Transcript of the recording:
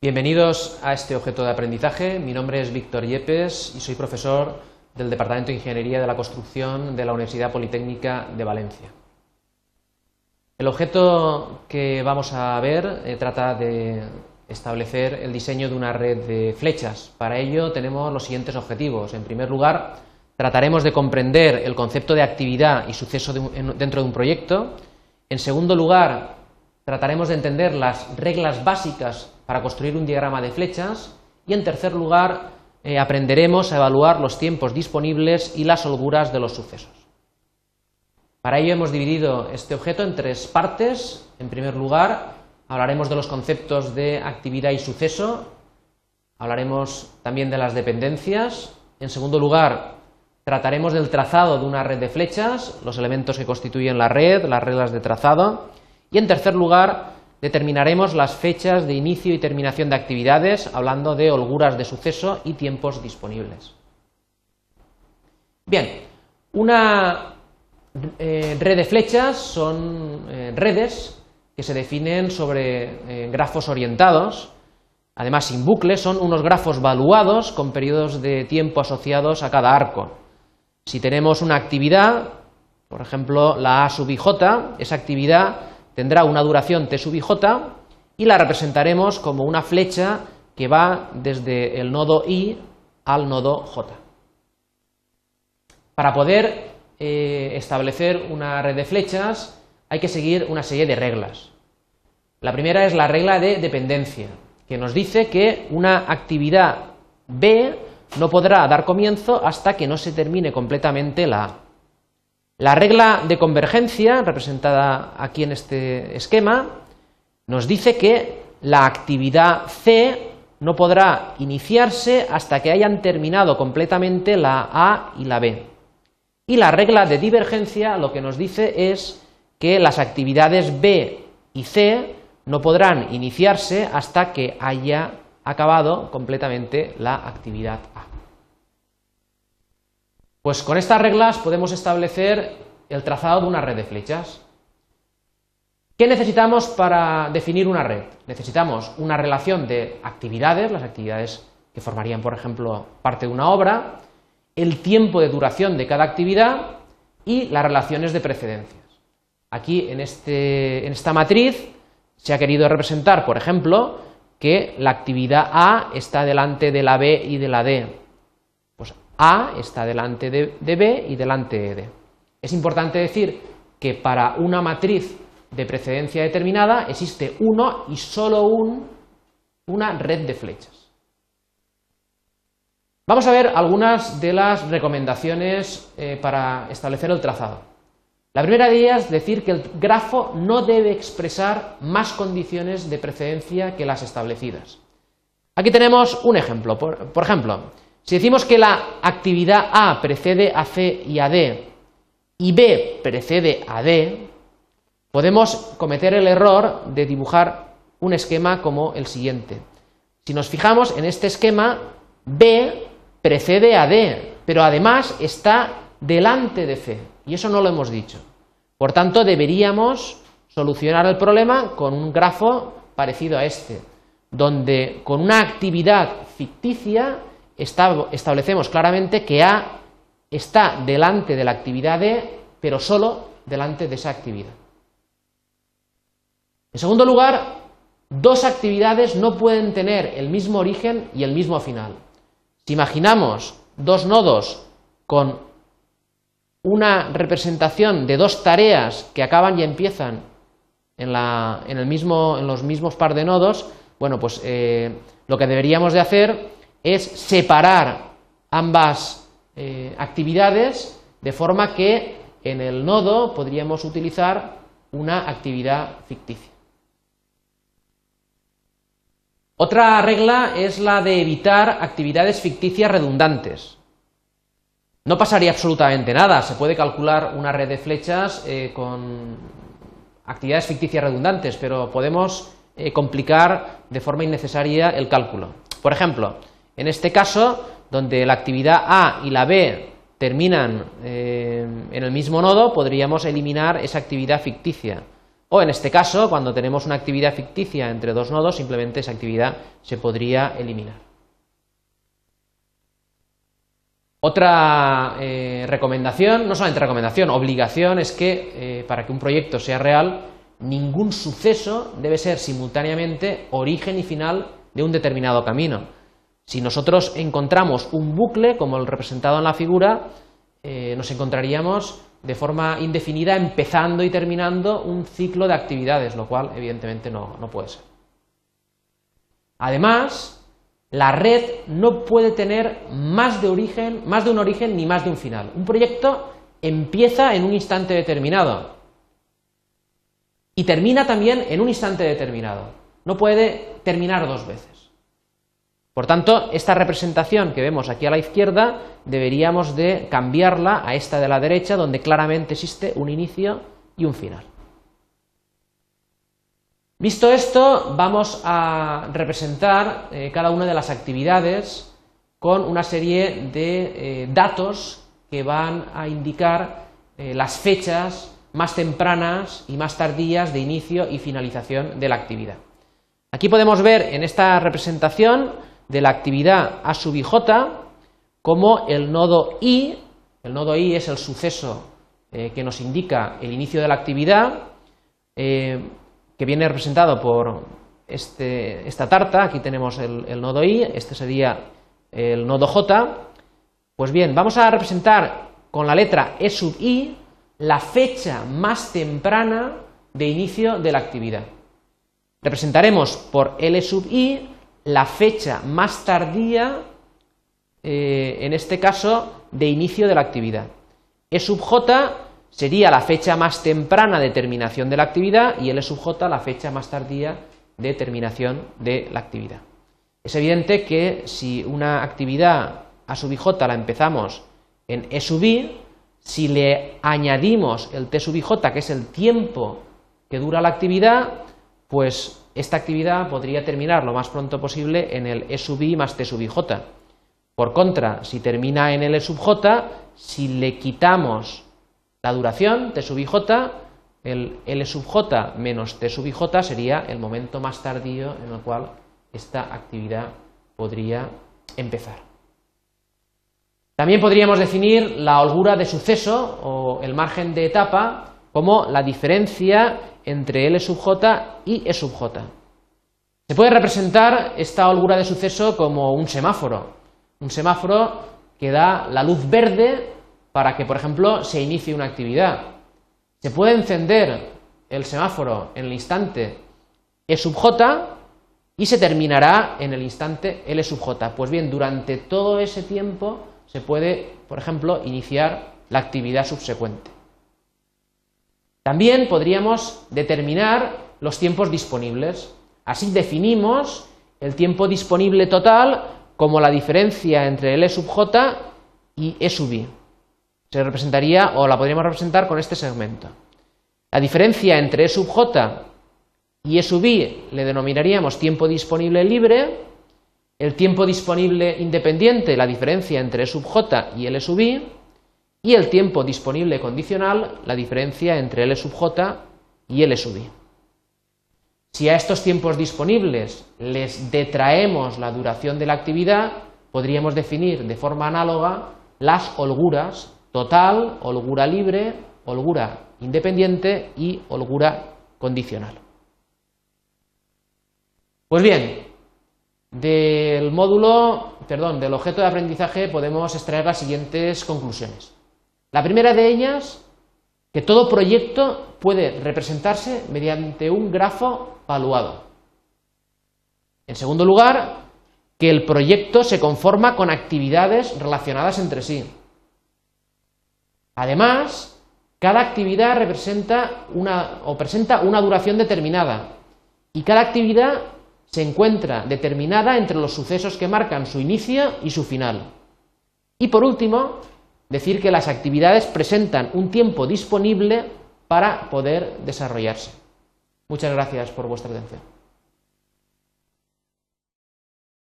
Bienvenidos a este objeto de aprendizaje. Mi nombre es Víctor Yepes y soy profesor del Departamento de Ingeniería de la Construcción de la Universidad Politécnica de Valencia. El objeto que vamos a ver eh, trata de establecer el diseño de una red de flechas. Para ello tenemos los siguientes objetivos. En primer lugar, trataremos de comprender el concepto de actividad y suceso dentro de un proyecto. En segundo lugar, trataremos de entender las reglas básicas para construir un diagrama de flechas y en tercer lugar eh, aprenderemos a evaluar los tiempos disponibles y las holguras de los sucesos. Para ello hemos dividido este objeto en tres partes. En primer lugar, hablaremos de los conceptos de actividad y suceso, hablaremos también de las dependencias. En segundo lugar, trataremos del trazado de una red de flechas, los elementos que constituyen la red, las reglas de trazado. Y en tercer lugar, Determinaremos las fechas de inicio y terminación de actividades, hablando de holguras de suceso y tiempos disponibles. Bien, una eh, red de flechas son eh, redes que se definen sobre eh, grafos orientados, además sin bucles, son unos grafos valuados con periodos de tiempo asociados a cada arco. Si tenemos una actividad, por ejemplo la A sub j, esa actividad tendrá una duración t sub i j y la representaremos como una flecha que va desde el nodo i al nodo j. Para poder eh, establecer una red de flechas hay que seguir una serie de reglas. La primera es la regla de dependencia, que nos dice que una actividad B no podrá dar comienzo hasta que no se termine completamente la A. La regla de convergencia, representada aquí en este esquema, nos dice que la actividad C no podrá iniciarse hasta que hayan terminado completamente la A y la B. Y la regla de divergencia lo que nos dice es que las actividades B y C no podrán iniciarse hasta que haya acabado completamente la actividad A. Pues con estas reglas podemos establecer el trazado de una red de flechas. ¿Qué necesitamos para definir una red? Necesitamos una relación de actividades, las actividades que formarían, por ejemplo, parte de una obra, el tiempo de duración de cada actividad y las relaciones de precedencias. Aquí en, este, en esta matriz se ha querido representar, por ejemplo, que la actividad A está delante de la B y de la D, a está delante de, B y delante de D. Es importante decir que para una matriz de precedencia determinada existe uno y solo un, una red de flechas. Vamos a ver algunas de las recomendaciones eh, para establecer el trazado. La primera de ellas es decir que el grafo no debe expresar más condiciones de precedencia que las establecidas. Aquí tenemos un ejemplo. por ejemplo, si decimos que la actividad A precede a C y a D y B precede a D, podemos cometer el error de dibujar un esquema como el siguiente. Si nos fijamos en este esquema, B precede a D, pero además está delante de C, y eso no lo hemos dicho. Por tanto, deberíamos solucionar el problema con un grafo parecido a este, donde con una actividad ficticia establecemos claramente que A está delante de la actividad D, pero solo delante de esa actividad. En segundo lugar, dos actividades no pueden tener el mismo origen y el mismo final. Si imaginamos dos nodos con una representación de dos tareas que acaban y empiezan en, los mismos par de nodos, bueno, pues eh, lo que deberíamos de hacer es separar ambas eh, actividades de forma que en el nodo podríamos utilizar una actividad ficticia. Otra regla es la de evitar actividades ficticias redundantes. No pasaría absolutamente nada, se puede calcular una red de flechas eh, con actividades ficticias redundantes, pero podemos eh, complicar de forma innecesaria el cálculo. Por ejemplo, en este caso, donde la actividad A y la B terminan eh, en el mismo nodo, podríamos eliminar esa actividad ficticia. O en este caso, cuando tenemos una actividad ficticia entre dos nodos, simplemente esa actividad se podría eliminar. Otra eh, recomendación, no solamente recomendación, obligación es que eh, para que un proyecto sea real, ningún suceso debe ser simultáneamente origen y final de un determinado camino. Si nosotros encontramos un bucle, como el representado en la figura, eh, nos encontraríamos de forma indefinida empezando y terminando un ciclo de actividades, lo cual evidentemente no puede ser. Además, la red no puede tener más de, origen, más de un origen ni más de un final. Un proyecto empieza en un instante determinado y termina también en un instante determinado. No puede terminar dos veces. Por tanto, esta representación que vemos aquí a la izquierda deberíamos de cambiarla a esta de la derecha, donde claramente existe un inicio y un final. Visto esto, vamos a representar eh, cada una de las actividades con una serie de eh, datos que van a indicar eh, las fechas más tempranas y más tardías de inicio y finalización de la actividad. Aquí podemos ver en esta representación de la actividad A sub j como el nodo I, el nodo I es el suceso que nos indica el inicio de la actividad, que viene representado por este, esta tarta, aquí tenemos el, nodo i, este sería el nodo j, pues bien, vamos a representar con la letra e sub i la fecha más temprana de inicio de la actividad. Representaremos por L sub i la fecha más tardía, eh, en este caso, de inicio de la actividad. E sub j sería la fecha más temprana de terminación de la actividad y L sub j la fecha más tardía de terminación de la actividad. Es evidente que si una actividad A sub j la empezamos en E sub i, si le añadimos el T sub j, que es el tiempo que dura la actividad, pues esta actividad podría terminar lo más pronto posible en el E sub i más T sub j. Por contra, si termina en el E sub j, si le quitamos la duración, T sub j, el L sub j menos T sub j sería el momento más tardío en el cual esta actividad podría empezar. También podríamos definir la holgura de suceso o el margen de etapa como la diferencia entre L sub j y E sub j. Se puede representar esta holgura de suceso como un semáforo, un semáforo que da la luz verde para que, por ejemplo, se inicie una actividad. Se puede encender el semáforo en el instante E sub j y se terminará en el instante L sub j. Pues bien, durante todo ese tiempo se puede, por ejemplo, iniciar la actividad subsecuente. También podríamos determinar los tiempos disponibles. Así definimos el tiempo disponible total como la diferencia entre L sub j y E sub i se representaría o la podríamos representar con este segmento. La diferencia entre E sub j y E sub i le denominaríamos tiempo disponible libre, el tiempo disponible independiente, la diferencia entre E sub j y L sub i, y el tiempo disponible condicional, la diferencia entre L sub j y L sub i. Si a estos tiempos disponibles les detraemos la duración de la actividad, podríamos definir de forma análoga las holguras total, holgura libre, holgura independiente y holgura condicional. Pues bien, del módulo, perdón, del objeto de aprendizaje podemos extraer las siguientes conclusiones. La primera de ellas, que todo proyecto puede representarse mediante un grafo valuado. En segundo lugar, que el proyecto se conforma con actividades relacionadas entre sí. Además, cada actividad representa una, o presenta una duración determinada y cada actividad se encuentra determinada entre los sucesos que marcan su inicio y su final. Y por último, decir que las actividades presentan un tiempo disponible para poder desarrollarse. Muchas gracias por vuestra atención.